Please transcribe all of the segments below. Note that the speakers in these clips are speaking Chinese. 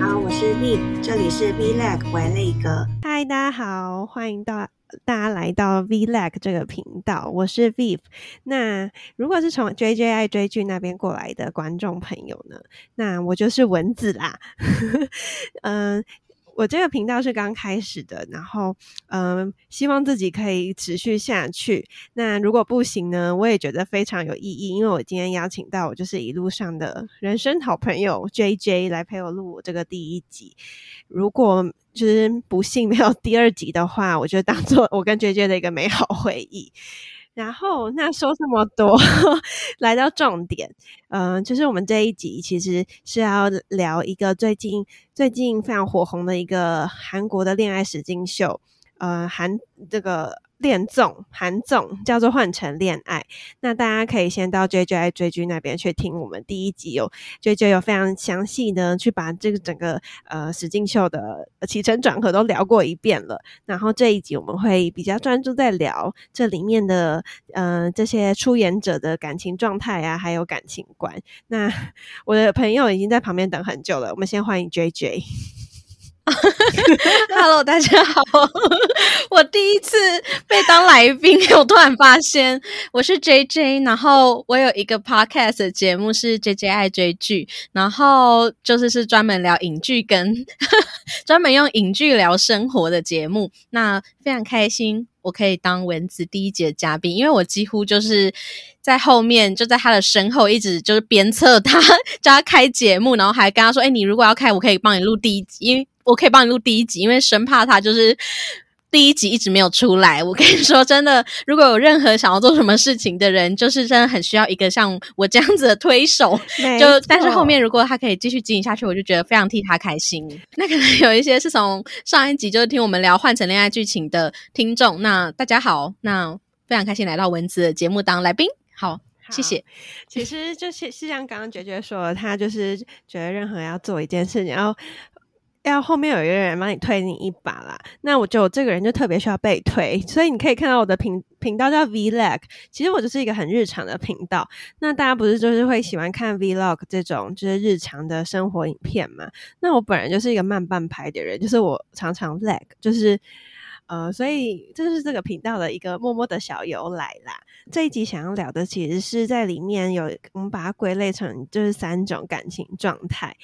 好，我是 V，这里是 V Lag 玩了一个。嗨，大家好，欢迎到大家来到 V Lag 这个频道，我是 V。那如果是从 J J I 追剧那边过来的观众朋友呢，那我就是蚊子啦。嗯。我这个频道是刚开始的，然后嗯，希望自己可以持续下去。那如果不行呢，我也觉得非常有意义，因为我今天邀请到我就是一路上的人生好朋友 J J 来陪我录我这个第一集。如果就是不幸没有第二集的话，我就当做我跟 J J 的一个美好回忆。然后，那说这么多，来到重点，嗯，就是我们这一集其实是要聊一个最近最近非常火红的一个韩国的恋爱史金秀，呃，韩这个。恋综韩综叫做《换成恋爱》，那大家可以先到 J J 爱追剧那边去听我们第一集有 J J 有非常详细的去把这个整个呃史进秀的起承转合都聊过一遍了。然后这一集我们会比较专注在聊这里面的呃这些出演者的感情状态啊，还有感情观。那 我的朋友已经在旁边等很久了，我们先欢迎 J J。Hello，大家好！我第一次被当来宾，我突然发现我是 JJ，然后我有一个 Podcast 节目是 JJ 爱追剧，然后就是是专门聊影剧跟 专门用影剧聊生活的节目。那非常开心，我可以当蚊子第一节嘉宾，因为我几乎就是在后面，就在他的身后，一直就是鞭策他，叫他开节目，然后还跟他说：“哎，你如果要开，我可以帮你录第一集，因为。”我可以帮你录第一集，因为生怕他就是第一集一直没有出来。我跟你说，真的，如果有任何想要做什么事情的人，就是真的很需要一个像我这样子的推手。就但是后面如果他可以继续经营下去，我就觉得非常替他开心。那可能有一些是从上一集就是听我们聊换成恋爱剧情的听众。那大家好，那非常开心来到文子的节目当来宾。好，谢谢。其实就是是像刚刚绝绝说，他就是觉得任何要做一件事情，然后。要后面有一个人帮你推你一把啦，那我就这个人就特别需要被推，所以你可以看到我的频频道叫 Vlog，其实我就是一个很日常的频道。那大家不是就是会喜欢看 Vlog 这种就是日常的生活影片嘛？那我本人就是一个慢半拍的人，就是我常常 lag，就是呃，所以这是这个频道的一个默默的小由来啦。这一集想要聊的其实是在里面有我们把它归类成就是三种感情状态，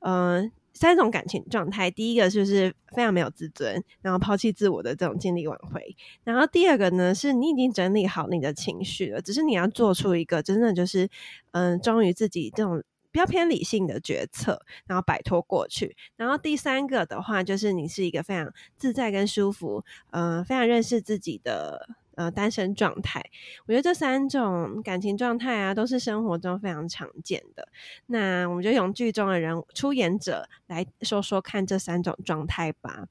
嗯。三种感情状态，第一个就是非常没有自尊，然后抛弃自我的这种尽力挽回。然后第二个呢，是你已经整理好你的情绪了，只是你要做出一个真的就是，嗯，忠于自己这种比较偏理性的决策，然后摆脱过去。然后第三个的话，就是你是一个非常自在跟舒服，嗯，非常认识自己的。呃，单身状态，我觉得这三种感情状态啊，都是生活中非常常见的。那我们就用剧中的人出演者来说说看这三种状态吧。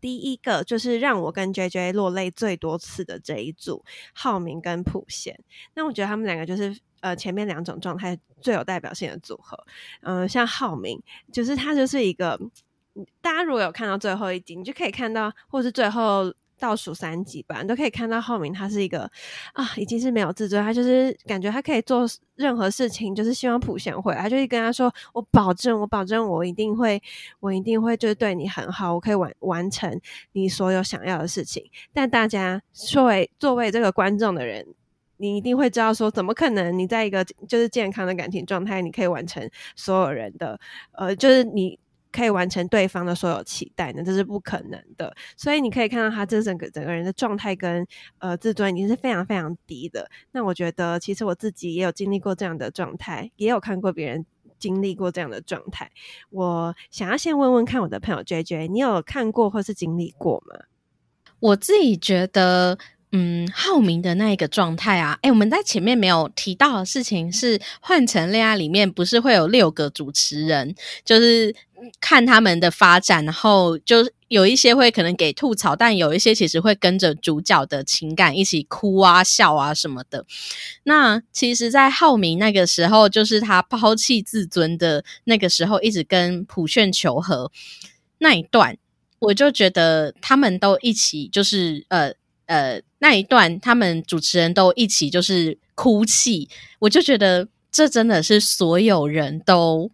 第一个就是让我跟 J J 落泪最多次的这一组，浩明跟普贤。那我觉得他们两个就是呃前面两种状态最有代表性的组合。嗯，像浩明，就是他就是一个，大家如果有看到最后一集，你就可以看到，或是最后。倒数三集吧，你都可以看到浩明，他是一个啊，已经是没有自尊，他就是感觉他可以做任何事情，就是希望普贤回来，就会跟他说：“我保证，我保证，我一定会，我一定会就是对你很好，我可以完完成你所有想要的事情。”但大家作为作为这个观众的人，你一定会知道说，怎么可能你在一个就是健康的感情状态，你可以完成所有人的呃，就是你。可以完成对方的所有期待呢？这是不可能的。所以你可以看到他这整个整个人的状态跟呃自尊已经是非常非常低的。那我觉得其实我自己也有经历过这样的状态，也有看过别人经历过这样的状态。我想要先问问看我的朋友 J J，你有看过或是经历过吗？我自己觉得。嗯，浩明的那一个状态啊，哎，我们在前面没有提到的事情是，换成恋爱里面不是会有六个主持人，就是看他们的发展，然后就有一些会可能给吐槽，但有一些其实会跟着主角的情感一起哭啊、笑啊什么的。那其实，在浩明那个时候，就是他抛弃自尊的那个时候，一直跟普炫求和那一段，我就觉得他们都一起就是呃。呃，那一段他们主持人都一起就是哭泣，我就觉得这真的是所有人都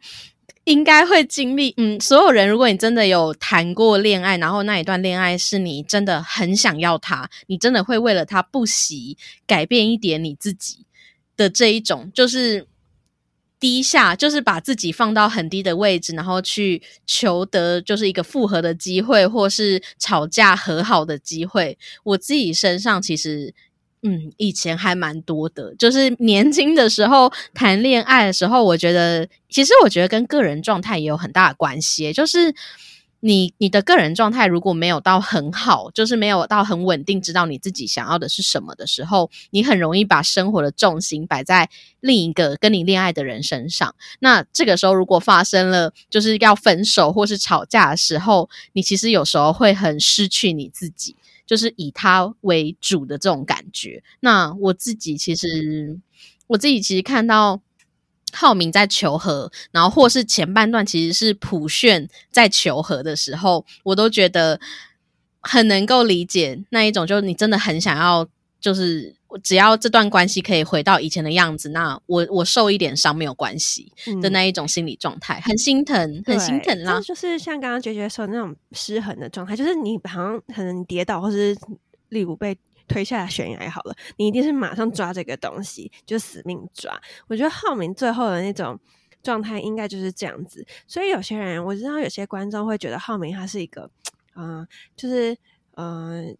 应该会经历，嗯，所有人，如果你真的有谈过恋爱，然后那一段恋爱是你真的很想要他，你真的会为了他不惜改变一点你自己的这一种，就是低下，就是把自己放到很低的位置，然后去求得就是一个复合的机会，或是吵架和好的机会。我自己身上其实。嗯，以前还蛮多的，就是年轻的时候谈恋爱的时候，我觉得其实我觉得跟个人状态也有很大的关系。就是你你的个人状态如果没有到很好，就是没有到很稳定，知道你自己想要的是什么的时候，你很容易把生活的重心摆在另一个跟你恋爱的人身上。那这个时候如果发生了就是要分手或是吵架的时候，你其实有时候会很失去你自己。就是以他为主的这种感觉。那我自己其实，我自己其实看到浩明在求和，然后或是前半段其实是普炫在求和的时候，我都觉得很能够理解那一种，就是你真的很想要，就是。只要这段关系可以回到以前的样子，那我我受一点伤没有关系的那一种心理状态，很心疼，很心疼啦。就是像刚刚觉觉说的那种失衡的状态，就是你好像可能跌倒，或是例如被推下悬崖好了，你一定是马上抓这个东西，就死命抓。我觉得浩明最后的那种状态应该就是这样子，所以有些人我知道有些观众会觉得浩明他是一个，嗯，就是嗯。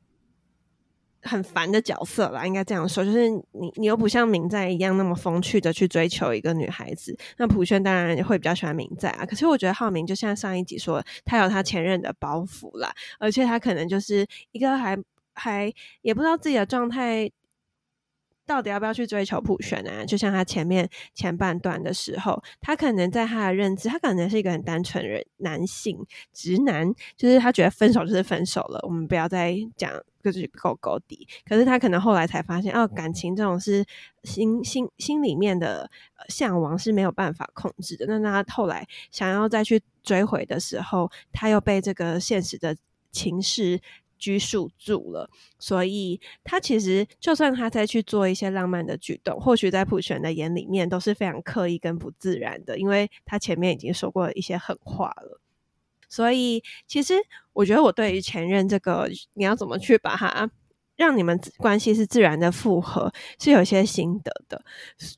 很烦的角色啦，应该这样说，就是你你又不像明在一样那么风趣的去追求一个女孩子，那普轩当然会比较喜欢明在啊。可是我觉得浩明就像上一集说，他有他前任的包袱啦，而且他可能就是一个还还也不知道自己的状态。到底要不要去追求普选呢？就像他前面前半段的时候，他可能在他的认知，他可能是一个很单纯人，男性直男，就是他觉得分手就是分手了，我们不要再讲就是勾勾底。可是他可能后来才发现，哦，感情这种是心心心里面的向往是没有办法控制的。那他后来想要再去追回的时候，他又被这个现实的情势。拘束住了，所以他其实就算他再去做一些浪漫的举动，或许在普选的眼里面都是非常刻意跟不自然的，因为他前面已经说过一些狠话了。所以其实我觉得我对于前任这个，你要怎么去把它让你们关系是自然的复合，是有一些心得的。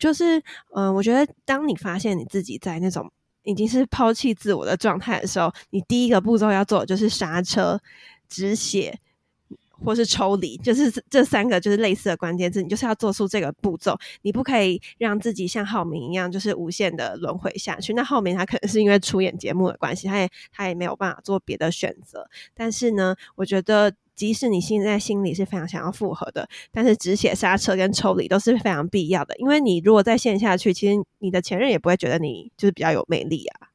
就是嗯，我觉得当你发现你自己在那种已经是抛弃自我的状态的时候，你第一个步骤要做的就是刹车。止血或是抽离，就是这三个就是类似的关键字。你就是要做出这个步骤，你不可以让自己像浩明一样，就是无限的轮回下去。那浩明他可能是因为出演节目的关系，他也他也没有办法做别的选择。但是呢，我觉得即使你现在心里是非常想要复合的，但是止血、刹车跟抽离都是非常必要的。因为你如果在线下去，其实你的前任也不会觉得你就是比较有魅力啊。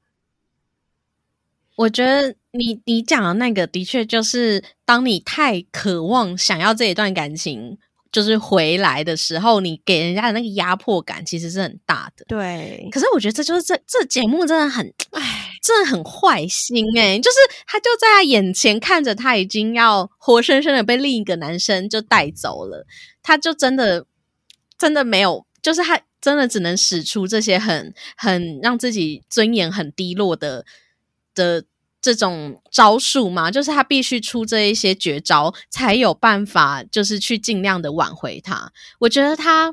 我觉得你你讲的那个的确就是，当你太渴望想要这一段感情就是回来的时候，你给人家的那个压迫感其实是很大的。对，可是我觉得这就是这这节目真的很，唉，真的很坏心哎！就是他就在他眼前看着他已经要活生生的被另一个男生就带走了，他就真的真的没有，就是他真的只能使出这些很很让自己尊严很低落的的。这种招数嘛，就是他必须出这一些绝招，才有办法，就是去尽量的挽回他。我觉得他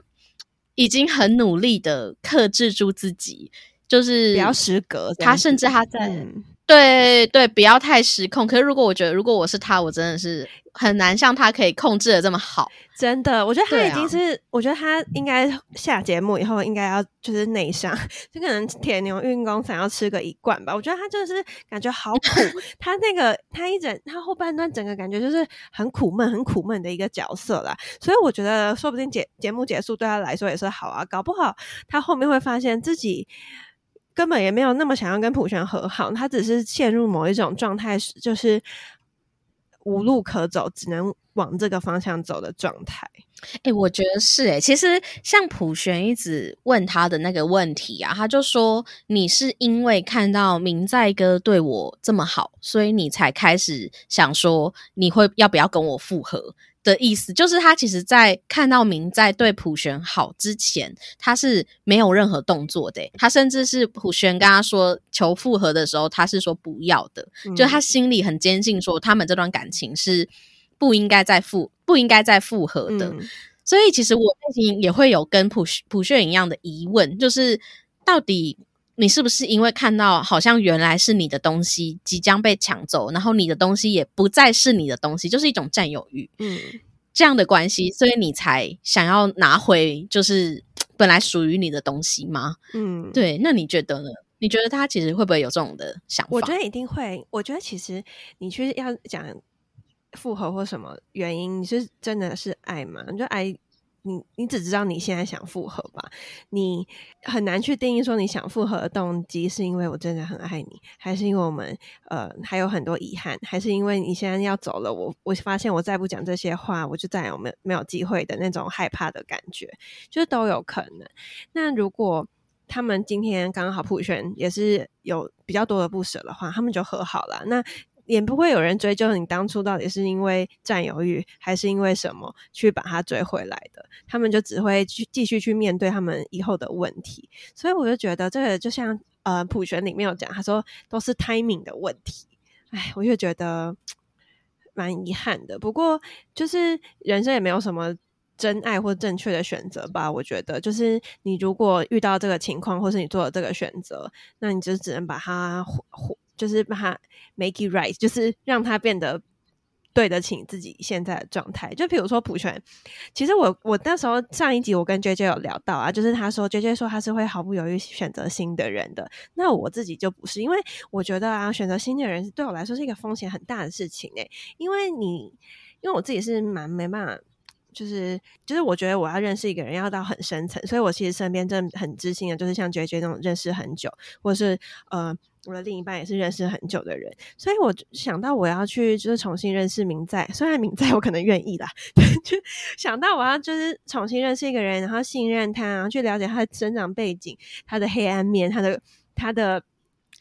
已经很努力的克制住自己，就是不要失格。他甚至他在。对对，不要太失控。可是如果我觉得，如果我是他，我真的是很难像他可以控制的这么好。真的，我觉得他已经是，我觉得他应该下节目以后应该要就是内伤，就可能铁牛运功想要吃个一罐吧。我觉得他就是感觉好苦，他那个他一整他后半段整个感觉就是很苦闷、很苦闷的一个角色啦。所以我觉得说不定节节目结束对他来说也是好啊，搞不好他后面会发现自己。根本也没有那么想要跟普璇和好，他只是陷入某一种状态，就是无路可走，只能往这个方向走的状态。哎，我觉得是哎。其实像普璇一直问他的那个问题啊，他就说：“你是因为看到明在哥对我这么好，所以你才开始想说你会要不要跟我复合。”的意思，就是他其实在看到明在对普璇好之前，他是没有任何动作的。他甚至是普璇跟他说求复合的时候，他是说不要的，就他心里很坚信说他们这段感情是不应该再复不应该再复合的。所以其实我内心也会有跟普普炫一样的疑问，就是到底你是不是因为看到好像原来是你的东西即将被抢走，然后你的东西也不再是你的东西，就是一种占有欲，嗯，这样的关系，所以你才想要拿回就是本来属于你的东西吗？嗯，对，那你觉得呢？你觉得他其实会不会有这种的想法？我觉得一定会。我觉得其实你去要讲。复合或什么原因？你是真的是爱吗？你就爱你，你只知道你现在想复合吧？你很难去定义说你想复合的动机是因为我真的很爱你，还是因为我们呃还有很多遗憾，还是因为你现在要走了？我我发现我再不讲这些话，我就再也没有没有机会的那种害怕的感觉，就是都有可能。那如果他们今天刚好普选也是有比较多的不舍的话，他们就和好了。那也不会有人追究你当初到底是因为占有欲还是因为什么去把他追回来的，他们就只会去继续去面对他们以后的问题。所以我就觉得这个就像呃普选里面有讲，他说都是 timing 的问题。哎，我就觉得蛮遗憾的。不过就是人生也没有什么真爱或正确的选择吧。我觉得就是你如果遇到这个情况，或是你做了这个选择，那你就只能把它。就是把它 make it right，就是让它变得对得起自己现在的状态。就比如说普权，其实我我那时候上一集我跟 J J 有聊到啊，就是他说 J J 说他是会毫不犹豫选择新的人的。那我自己就不是，因为我觉得啊，选择新的人对我来说是一个风险很大的事情诶。因为你因为我自己是蛮没办法。就是就是，我觉得我要认识一个人要到很深层，所以我其实身边真的很知心的，就是像 J J 那种认识很久，或是呃我的另一半也是认识很久的人，所以我想到我要去就是重新认识明在，虽然明在我可能愿意啦，就想到我要就是重新认识一个人，然后信任他，然后去了解他的成长背景、他的黑暗面、他的他的。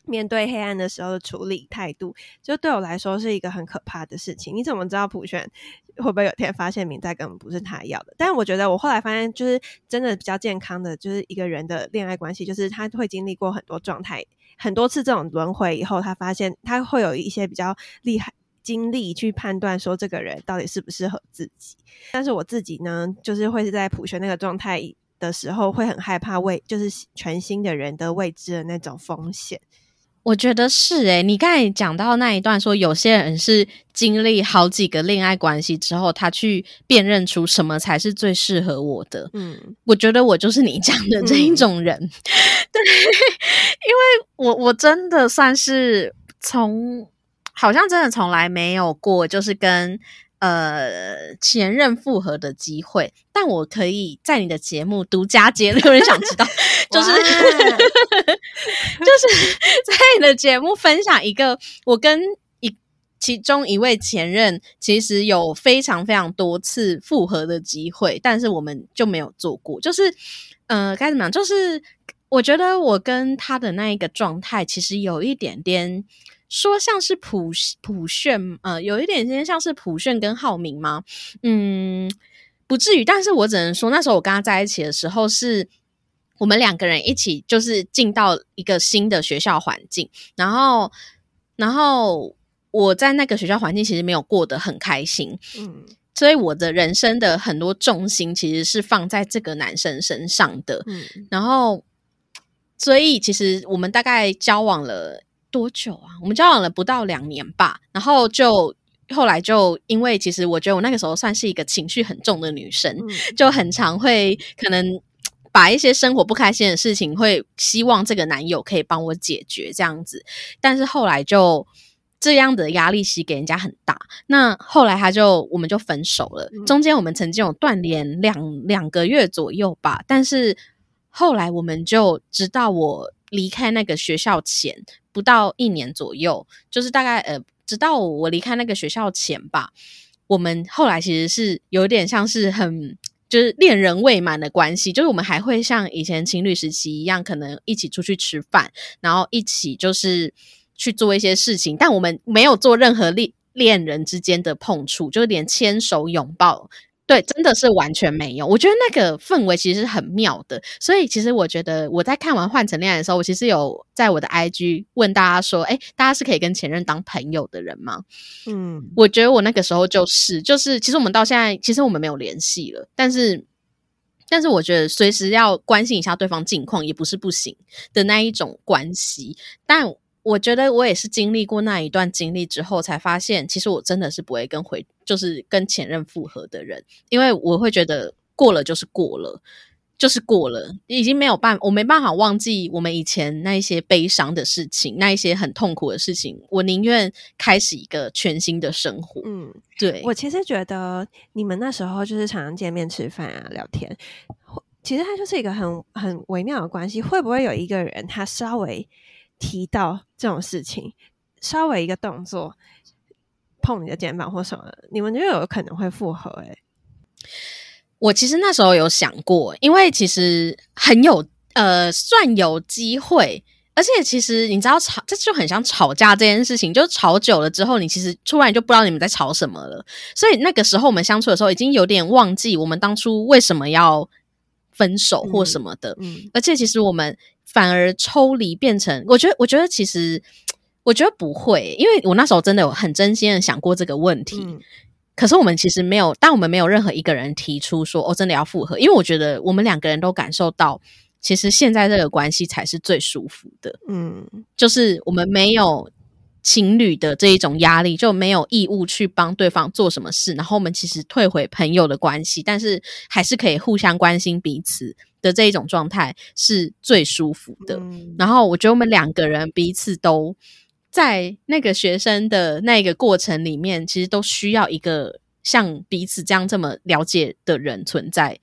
面对黑暗的时候的处理态度，就对我来说是一个很可怕的事情。你怎么知道普选会不会有天发现明在根本不是他要的？但我觉得我后来发现，就是真的比较健康的，就是一个人的恋爱关系，就是他会经历过很多状态、很多次这种轮回以后，他发现他会有一些比较厉害经历去判断说这个人到底适不适合自己。但是我自己呢，就是会是在普璇那个状态的时候，会很害怕未就是全新的人的未知的那种风险。我觉得是诶，你刚才讲到那一段说，有些人是经历好几个恋爱关系之后，他去辨认出什么才是最适合我的。嗯，我觉得我就是你讲的这一种人。对，因为我我真的算是从好像真的从来没有过，就是跟。呃，前任复合的机会，但我可以在你的节目独家揭露，有人想知道，就是 就是在你的节目分享一个，我跟一其中一位前任其实有非常非常多次复合的机会，但是我们就没有做过。就是呃，该怎么讲？就是我觉得我跟他的那一个状态，其实有一点点。说像是普普炫，呃，有一点点像是普炫跟浩明吗？嗯，不至于，但是我只能说，那时候我跟他在一起的时候，是我们两个人一起，就是进到一个新的学校环境，然后，然后我在那个学校环境其实没有过得很开心，嗯，所以我的人生的很多重心其实是放在这个男生身上的，嗯，然后，所以其实我们大概交往了。多久啊？我们交往了不到两年吧，然后就后来就因为其实我觉得我那个时候算是一个情绪很重的女生，就很常会可能把一些生活不开心的事情会希望这个男友可以帮我解决这样子，但是后来就这样的压力其实给人家很大。那后来他就我们就分手了，中间我们曾经有断联两两个月左右吧，但是后来我们就直到我离开那个学校前。不到一年左右，就是大概呃，直到我离开那个学校前吧，我们后来其实是有点像是很就是恋人未满的关系，就是我们还会像以前情侣时期一样，可能一起出去吃饭，然后一起就是去做一些事情，但我们没有做任何恋恋人之间的碰触，就是连牵手拥抱。对，真的是完全没有。我觉得那个氛围其实是很妙的，所以其实我觉得我在看完《换成恋爱》的时候，我其实有在我的 IG 问大家说：“哎，大家是可以跟前任当朋友的人吗？”嗯，我觉得我那个时候就是，就是其实我们到现在，其实我们没有联系了，但是，但是我觉得随时要关心一下对方近况也不是不行的那一种关系，但。我觉得我也是经历过那一段经历之后，才发现其实我真的是不会跟回，就是跟前任复合的人，因为我会觉得过了就是过了，就是过了，已经没有办，我没办法忘记我们以前那一些悲伤的事情，那一些很痛苦的事情。我宁愿开始一个全新的生活。嗯，对我其实觉得你们那时候就是常常见面吃饭啊、聊天，其实它就是一个很很微妙的关系。会不会有一个人他稍微？提到这种事情，稍微一个动作碰你的肩膀或什么，你们就有可能会复合。哎，我其实那时候有想过，因为其实很有呃，算有机会，而且其实你知道吵，这就很像吵架这件事情，就吵久了之后，你其实突然就不知道你们在吵什么了。所以那个时候我们相处的时候，已经有点忘记我们当初为什么要分手或什么的。嗯，而且其实我们。反而抽离变成，我觉得，我觉得其实，我觉得不会，因为我那时候真的有很真心的想过这个问题。可是我们其实没有，但我们没有任何一个人提出说，哦，真的要复合，因为我觉得我们两个人都感受到，其实现在这个关系才是最舒服的。嗯，就是我们没有情侣的这一种压力，就没有义务去帮对方做什么事，然后我们其实退回朋友的关系，但是还是可以互相关心彼此。的这一种状态是最舒服的。然后我觉得我们两个人彼此都在那个学生的那个过程里面，其实都需要一个像彼此这样这么了解的人存在，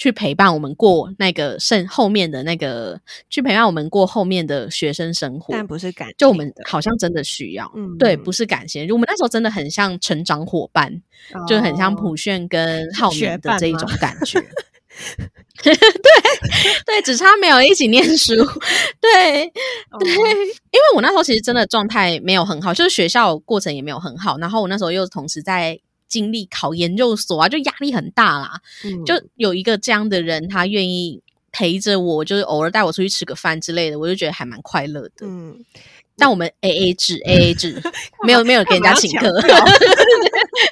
去陪伴我们过那个剩后面的那个，去陪伴我们过后面的学生生活。但不是感，就我们好像真的需要，嗯对，不是感谢。我们那时候真的很像成长伙伴，就很像普炫跟浩明的这一种感觉。对 对，只差没有一起念书。对对，因为我那时候其实真的状态没有很好，就是学校过程也没有很好。然后我那时候又同时在经历考研究所啊，就压力很大啦。就有一个这样的人，他愿意陪着我，就是偶尔带我出去吃个饭之类的，我就觉得还蛮快乐的。嗯，但我们 A A 制，A A 制，没有没有给人家请客，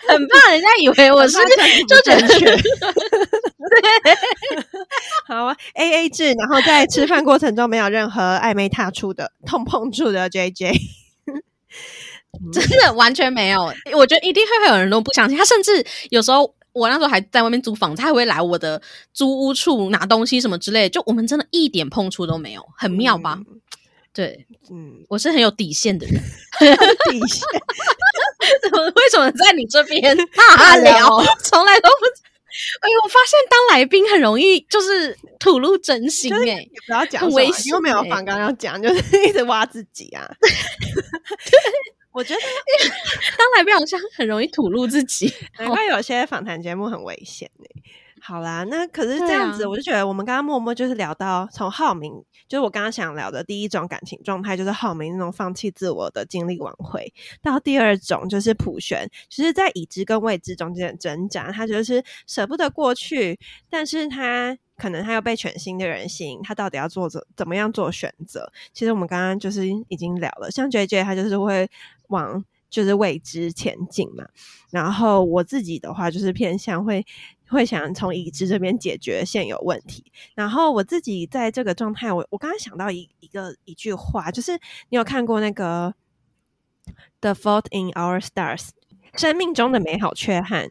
很怕人家以为我是就正确。对，好啊，A A 制，然后在吃饭过程中没有任何暧昧踏出的、痛碰触的 J J，真的完全没有。我觉得一定会会有人都不相信他，甚至有时候我那时候还在外面租房子，他还会来我的租屋处拿东西什么之类，就我们真的一点碰触都没有，很妙吧？对，嗯，我是很有底线的人，底线？怎么？为什么在你这边大聊？从来都不。哎，我发现当来宾很容易就是吐露真心，哎，不要讲，危险，又没有反刚要讲，就是一直挖自己啊。我觉得 当来宾好像很容易吐露自己，难怪有些访谈节目很危险哎。好啦，那可是这样子，我就觉得我们刚刚默默就是聊到从浩明，就是我刚刚想聊的第一种感情状态，就是浩明那种放弃自我的经历挽回，到第二种就是普璇，其实在已知跟未知中间的挣扎，他就是舍不得过去，但是他可能他又被全新的人吸引，他到底要做怎怎么样做选择？其实我们刚刚就是已经聊了，像 J J 他就是会往就是未知前进嘛，然后我自己的话就是偏向会。会想从已知这边解决现有问题，然后我自己在这个状态，我我刚刚想到一一个一句话，就是你有看过那个《The Fault in Our Stars》生命中的美好缺憾，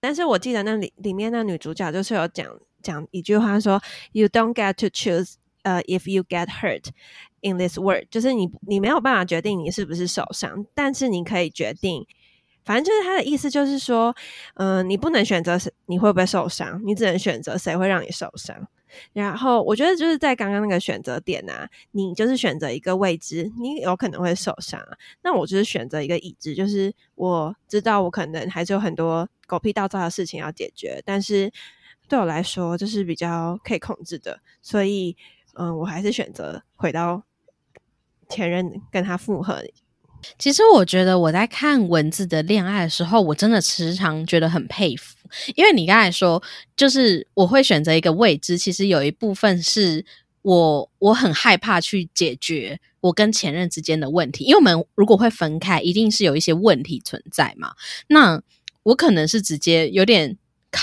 但是我记得那里里面那女主角就是有讲讲一句话说：“You don't get to choose，呃，if you get hurt. In this word，就是你你没有办法决定你是不是受伤，但是你可以决定。”反正就是他的意思，就是说，嗯，你不能选择你会不会受伤，你只能选择谁会让你受伤。然后我觉得就是在刚刚那个选择点啊，你就是选择一个未知，你有可能会受伤啊。那我就是选择一个已知，就是我知道我可能还是有很多狗屁倒灶的事情要解决，但是对我来说就是比较可以控制的，所以嗯，我还是选择回到前任跟他复合。其实我觉得我在看文字的恋爱的时候，我真的时常觉得很佩服，因为你刚才说，就是我会选择一个未知，其实有一部分是我我很害怕去解决我跟前任之间的问题，因为我们如果会分开，一定是有一些问题存在嘛。那我可能是直接有点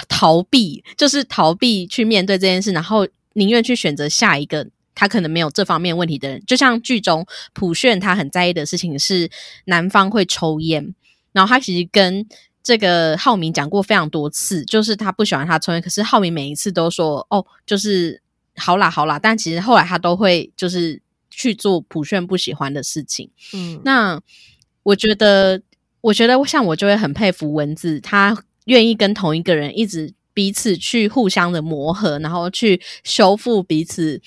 逃避，就是逃避去面对这件事，然后宁愿去选择下一个。他可能没有这方面问题的人，就像剧中普炫，他很在意的事情是男方会抽烟，然后他其实跟这个浩明讲过非常多次，就是他不喜欢他抽烟，可是浩明每一次都说哦，就是好啦好啦，但其实后来他都会就是去做普炫不喜欢的事情。嗯，那我觉得，我觉得像我就会很佩服文字，他愿意跟同一个人一直彼此去互相的磨合，然后去修复彼此。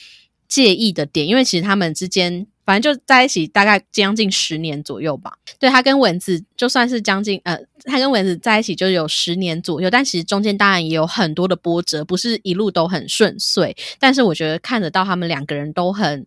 介意的点，因为其实他们之间反正就在一起大概将近十年左右吧。对他跟蚊子就算是将近呃，他跟蚊子在一起就有十年左右，但其实中间当然也有很多的波折，不是一路都很顺遂。但是我觉得看得到他们两个人都很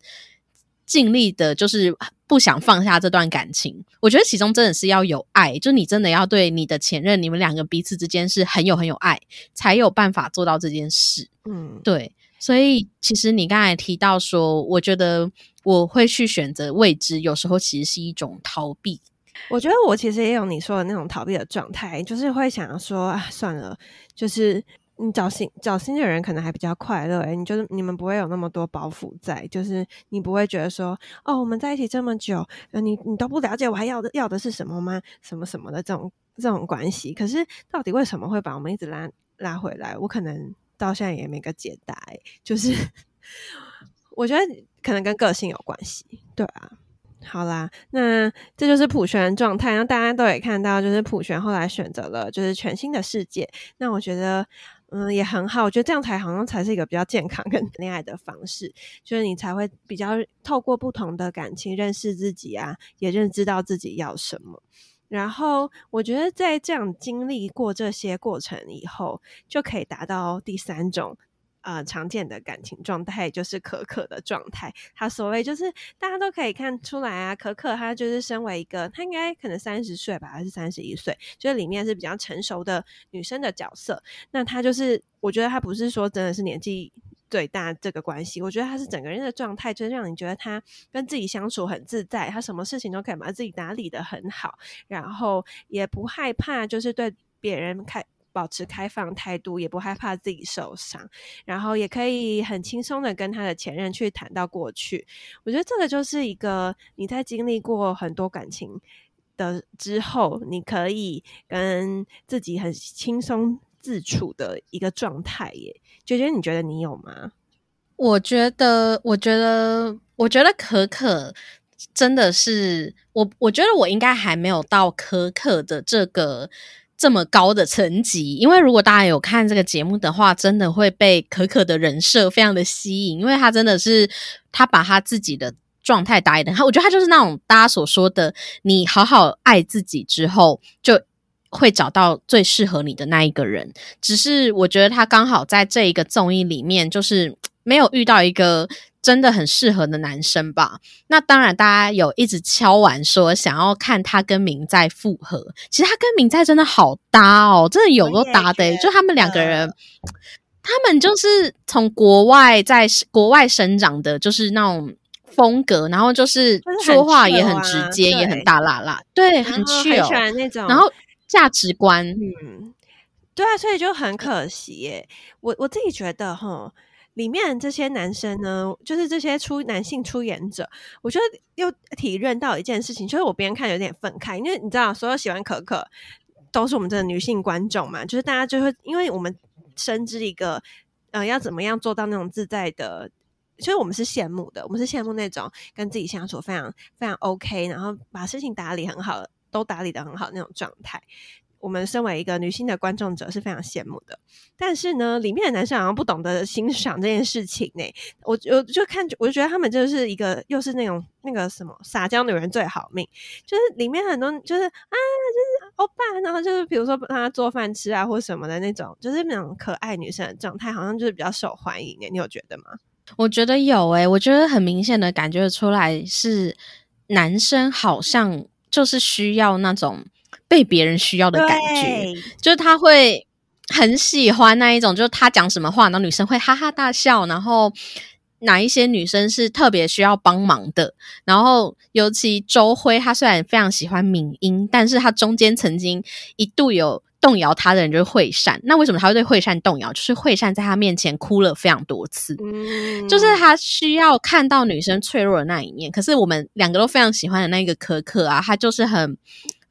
尽力的，就是不想放下这段感情。我觉得其中真的是要有爱，就你真的要对你的前任，你们两个彼此之间是很有很有爱，才有办法做到这件事。嗯，对。所以，其实你刚才提到说，我觉得我会去选择未知，有时候其实是一种逃避。我觉得我其实也有你说的那种逃避的状态，就是会想说啊，算了，就是你找新找新的人可能还比较快乐，哎，你就是你们不会有那么多包袱在，就是你不会觉得说，哦，我们在一起这么久，你你都不了解我还要的要的是什么吗？什么什么的这种这种关系，可是到底为什么会把我们一直拉拉回来？我可能。到现在也没个解答，就是 我觉得可能跟个性有关系，对啊。好啦，那这就是普璇状态，那大家都也看到，就是普璇后来选择了就是全新的世界。那我觉得，嗯，也很好，我觉得这样才好像才是一个比较健康跟 恋爱的方式，就是你才会比较透过不同的感情认识自己啊，也认知到自己要什么。然后我觉得，在这样经历过这些过程以后，就可以达到第三种呃常见的感情状态，就是可可的状态。他所谓就是大家都可以看出来啊，可可她就是身为一个，她应该可能三十岁吧，还是三十一岁，就是里面是比较成熟的女生的角色。那她就是，我觉得她不是说真的是年纪。最大这个关系，我觉得他是整个人的状态，就是让你觉得他跟自己相处很自在，他什么事情都可以把自己打理的很好，然后也不害怕，就是对别人开保持开放态度，也不害怕自己受伤，然后也可以很轻松的跟他的前任去谈到过去。我觉得这个就是一个你在经历过很多感情的之后，你可以跟自己很轻松。自处的一个状态耶，娟娟，你觉得你有吗？我觉得，我觉得，我觉得可可真的是我，我觉得我应该还没有到可可的这个这么高的层级，因为如果大家有看这个节目的话，真的会被可可的人设非常的吸引，因为他真的是他把他自己的状态打理的，他我觉得他就是那种大家所说的，你好好爱自己之后就。会找到最适合你的那一个人，只是我觉得他刚好在这一个综艺里面，就是没有遇到一个真的很适合的男生吧。那当然，大家有一直敲完说想要看他跟明在复合，其实他跟明在真的好搭哦，真的有够搭的，就他们两个人，他们就是从国外在国外生长的，就是那种风格，然后就是说话也很直接，也很大辣辣，对，很趣哦，那种，然后。价值观，嗯，对啊，所以就很可惜耶。我我自己觉得哈，里面这些男生呢，就是这些出男性出演者，我觉得又体认到一件事情，就是我别人看有点愤慨，因为你知道，所有喜欢可可都是我们这个女性观众嘛，就是大家就会，因为我们深知一个，呃，要怎么样做到那种自在的，所以我们是羡慕的，我们是羡慕那种跟自己相处非常非常 OK，然后把事情打理很好。都打理的很好那种状态，我们身为一个女性的观众者是非常羡慕的。但是呢，里面的男生好像不懂得欣赏这件事情呢。我我就看，我就觉得他们就是一个又是那种那个什么撒娇女人最好命，就是里面很多就是啊，就是欧巴，然后就是比如说帮他做饭吃啊或什么的那种，就是那种可爱女生的状态，好像就是比较受欢迎的。你有觉得吗？我觉得有诶，我觉得很明显的感觉出来是男生好像。就是需要那种被别人需要的感觉，就是他会很喜欢那一种，就是他讲什么话，然后女生会哈哈大笑，然后哪一些女生是特别需要帮忙的，然后尤其周辉，他虽然非常喜欢敏英，但是他中间曾经一度有。动摇他的人就是惠善，那为什么他会对惠善动摇？就是惠善在他面前哭了非常多次，嗯就是他需要看到女生脆弱的那一面。可是我们两个都非常喜欢的那个可可啊，他就是很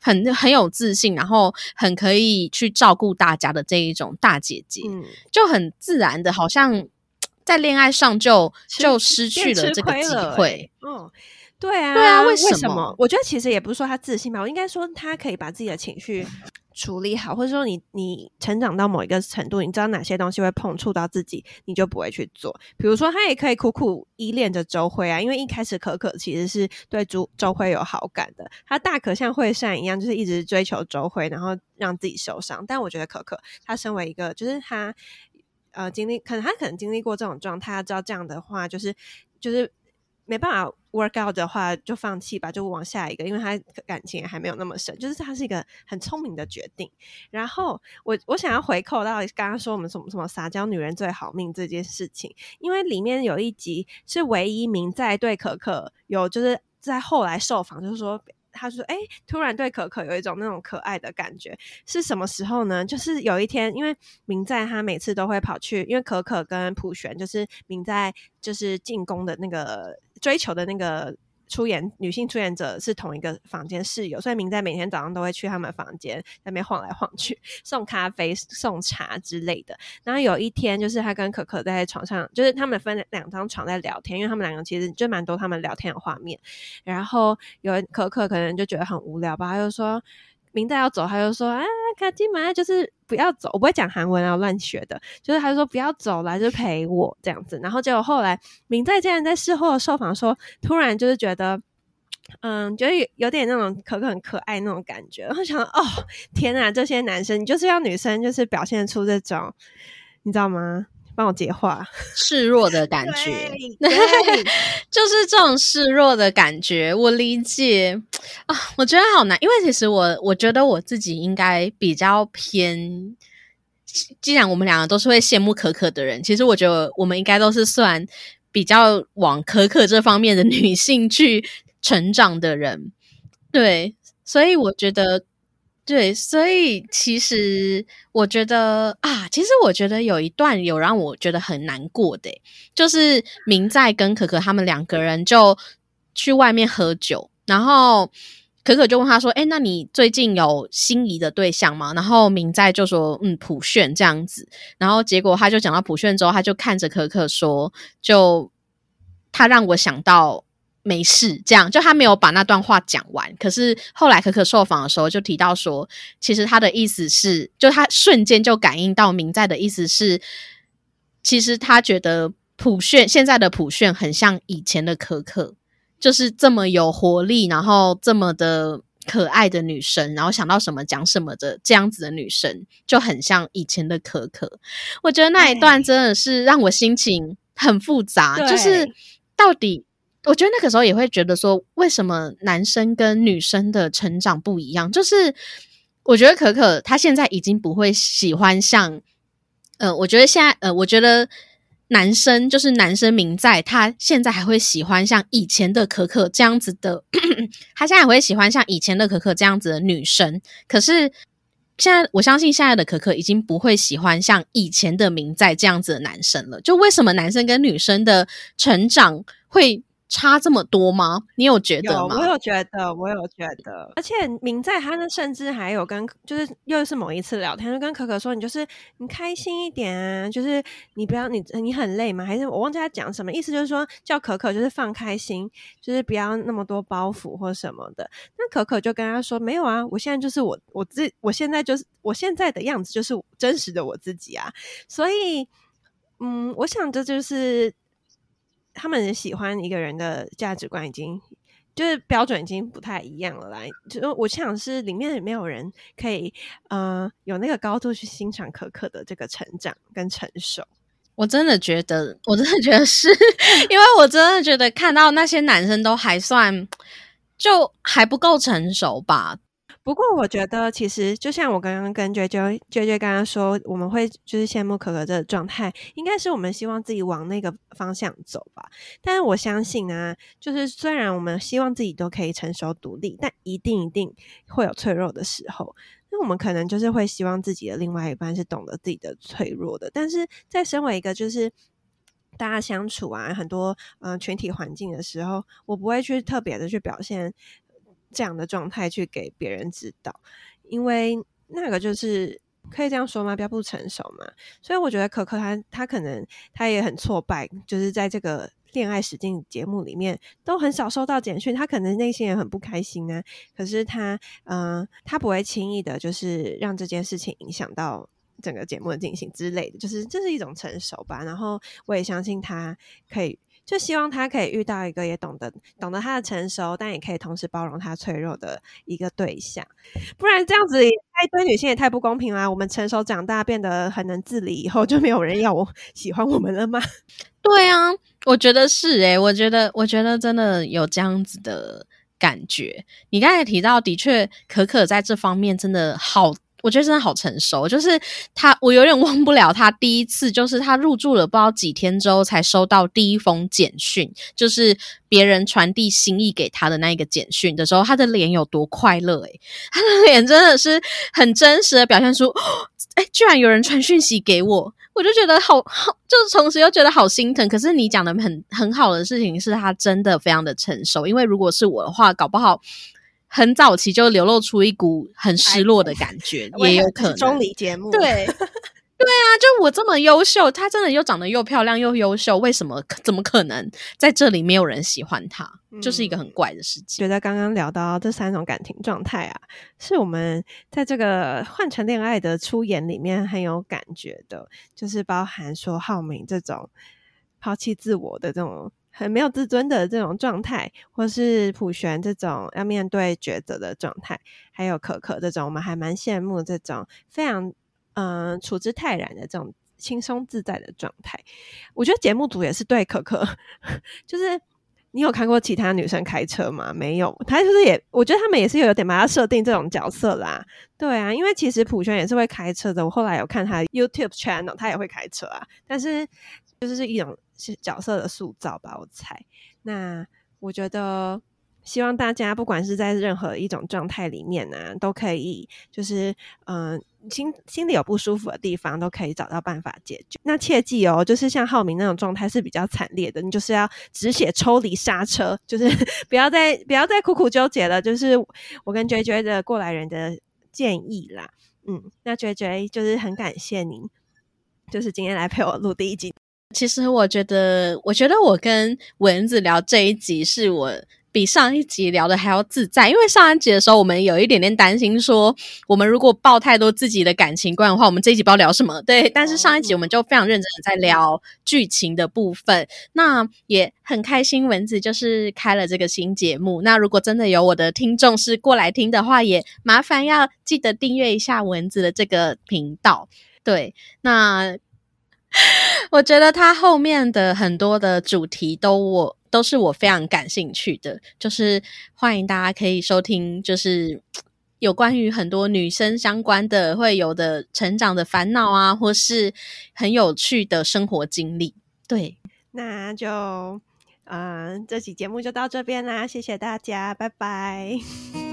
很很有自信，然后很可以去照顾大家的这一种大姐姐，嗯，就很自然的，好像 在恋爱上就就失去了这个机会。欸嗯，对啊，对啊为为什么么？我觉得其实也不是说他自信吧，我应该说他可以把自己的情绪处理好，或者说你你成长到某一个程度，你知道哪些东西会碰触到自己，你就不会去做。比如说，他也可以苦苦依恋着周辉啊，因为一开始可可其实是对周周辉有好感的，他大可像惠善一样，就是一直追求周辉，然后让自己受伤。但我觉得可可他身为一个，就是他呃经历，可能他可能经历过这种状态，他知道这样的话就是就是没办法 work out 的话，就放弃吧，就往下一个，因为他感情还没有那么深，就是他是一个很聪明的决定。然后我我想要回扣到刚刚说我们什么什么撒娇女人最好命这件事情，因为里面有一集是唯一明在对可可有就是在后来受访，就是说。他说：“哎、突然对可可有一种那种可爱的感觉，是什么时候呢？就是有一天，因为明在他每次都会跑去，因为可可跟普璇就是明在就是进攻的那个追求的那个出演女性出演者是同一个房间室友，所以明在每天早上都会去他们房间那边晃来晃去，送咖啡、送茶之类的。然后有一天，就是他跟可可在床上，就是他们分两张床在聊天，因为他们两个其实就蛮多他们聊天的画面。然后有可可可能就觉得很无聊吧，他就说明在要走，他就说啊，卡金马就是不要走，我不会讲韩文啊，乱学的，就是他就说不要走了，就陪我这样子。然后结果后来明在竟然在事后的受访说，突然就是觉得。嗯，觉得有点那种可可很可爱那种感觉，然后想哦，天哪，这些男生，你就是要女生就是表现出这种，你知道吗？帮我接话，示弱的感觉，就是这种示弱的感觉，我理解啊，我觉得好难，因为其实我我觉得我自己应该比较偏。既然我们两个都是会羡慕可可的人，其实我觉得我们应该都是算比较往可可这方面的女性去成长的人，对，所以我觉得对，所以其实我觉得啊，其实我觉得有一段有让我觉得很难过的，就是明在跟可可他们两个人就去外面喝酒，然后可可就问他说：“哎，那你最近有心仪的对象吗？”然后明在就说：“嗯，普炫这样子。”然后结果他就讲到普炫之后，他就看着可可说：“就他让我想到。”没事，这样就他没有把那段话讲完。可是后来可可受访的时候就提到说，其实他的意思是，就他瞬间就感应到明在的意思是，其实他觉得普炫现在的普炫很像以前的可可，就是这么有活力，然后这么的可爱的女生，然后想到什么讲什么的这样子的女生，就很像以前的可可。我觉得那一段真的是让我心情很复杂，就是到底。我觉得那个时候也会觉得说，为什么男生跟女生的成长不一样？就是我觉得可可她现在已经不会喜欢像，呃，我觉得现在，呃，我觉得男生就是男生明在，他现在还会喜欢像以前的可可这样子的，他现在还会喜欢像以前的可可这样子的女生。可是现在，我相信现在的可可已经不会喜欢像以前的明在这样子的男生了。就为什么男生跟女生的成长会？差这么多吗？你有觉得有，吗？我有觉得，我有觉得，而且明在他呢，甚至还有跟，就是又是某一次聊天，就跟可可说，你就是你开心一点啊，就是你不要你你很累吗？还是我忘记他讲什么意思？就是说叫可可就是放开心，就是不要那么多包袱或什么的。那可可就跟他说，没有啊，我现在就是我我自我现在就是我现在的样子就是真实的我自己啊。所以，嗯，我想这就是。他们喜欢一个人的价值观已经就是标准已经不太一样了啦。就我想是里面没有人可以呃有那个高度去欣赏可可的这个成长跟成熟。我真的觉得，我真的觉得是 因为我真的觉得看到那些男生都还算就还不够成熟吧。不过我觉得，其实就像我刚刚跟 J J J J 刚刚说，我们会就是羡慕可可这个状态，应该是我们希望自己往那个方向走吧。但是我相信啊，就是虽然我们希望自己都可以成熟独立，但一定一定会有脆弱的时候。那我们可能就是会希望自己的另外一半是懂得自己的脆弱的。但是在身为一个就是大家相处啊，很多嗯群体环境的时候，我不会去特别的去表现。这样的状态去给别人知道，因为那个就是可以这样说吗？比较不成熟嘛。所以我觉得可可他他可能他也很挫败，就是在这个恋爱实境节目里面都很少收到简讯，他可能内心也很不开心啊。可是他嗯，他不会轻易的，就是让这件事情影响到整个节目的进行之类的，就是这是一种成熟吧。然后我也相信他可以。就希望他可以遇到一个也懂得懂得他的成熟，但也可以同时包容他脆弱的一个对象，不然这样子太对女性也太不公平啦。我们成熟长大变得很能自理以后，就没有人要我喜欢我们了吗？对啊，我觉得是诶，我觉得我觉得真的有这样子的感觉。你刚才提到，的确可可在这方面真的好。我觉得真的好成熟，就是他，我有点忘不了他第一次，就是他入住了不知道几天之后才收到第一封简讯，就是别人传递心意给他的那一个简讯的时候，他的脸有多快乐诶，他的脸真的是很真实的表现出，哎，居然有人传讯息给我，我就觉得好好，就是同时又觉得好心疼。可是你讲的很很好的事情是他真的非常的成熟，因为如果是我的话，搞不好。很早期就流露出一股很失落的感觉，也有可能。中离节目，对 对啊，就我这么优秀，她真的又长得又漂亮又优秀，为什么怎么可能在这里没有人喜欢她？就是一个很怪的事情。觉得刚刚聊到这三种感情状态啊，是我们在这个换成恋爱的出演里面很有感觉的，就是包含说浩明这种抛弃自我的这种。很没有自尊的这种状态，或是普璇这种要面对抉择的状态，还有可可这种，我们还蛮羡慕这种非常嗯处之泰然的这种轻松自在的状态。我觉得节目组也是对可可，就是你有看过其他女生开车吗？没有，他就是也，我觉得他们也是有点把他设定这种角色啦。对啊，因为其实普璇也是会开车的，我后来有看他 YouTube channel，他也会开车啊，但是就是是一种。角色的塑造吧，我猜。那我觉得，希望大家不管是在任何一种状态里面呢，都可以就是嗯，心心里有不舒服的地方，都可以找到办法解决。那切记哦，就是像浩明那种状态是比较惨烈的，你就是要止血抽离刹车，就是 不要再不要再苦苦纠结了。就是我跟 J J 的过来人的建议啦。嗯，那 J J 就是很感谢您，就是今天来陪我录第一集。其实我觉得，我觉得我跟蚊子聊这一集是我比上一集聊的还要自在，因为上一集的时候我们有一点点担心，说我们如果爆太多自己的感情观的话，我们这一集不知道聊什么。对，但是上一集我们就非常认真的在聊剧情的部分，那也很开心。蚊子就是开了这个新节目，那如果真的有我的听众是过来听的话，也麻烦要记得订阅一下蚊子的这个频道。对，那。我觉得他后面的很多的主题都我都是我非常感兴趣的，就是欢迎大家可以收听，就是有关于很多女生相关的会有的成长的烦恼啊，或是很有趣的生活经历。对，那就嗯，这期节目就到这边啦，谢谢大家，拜拜。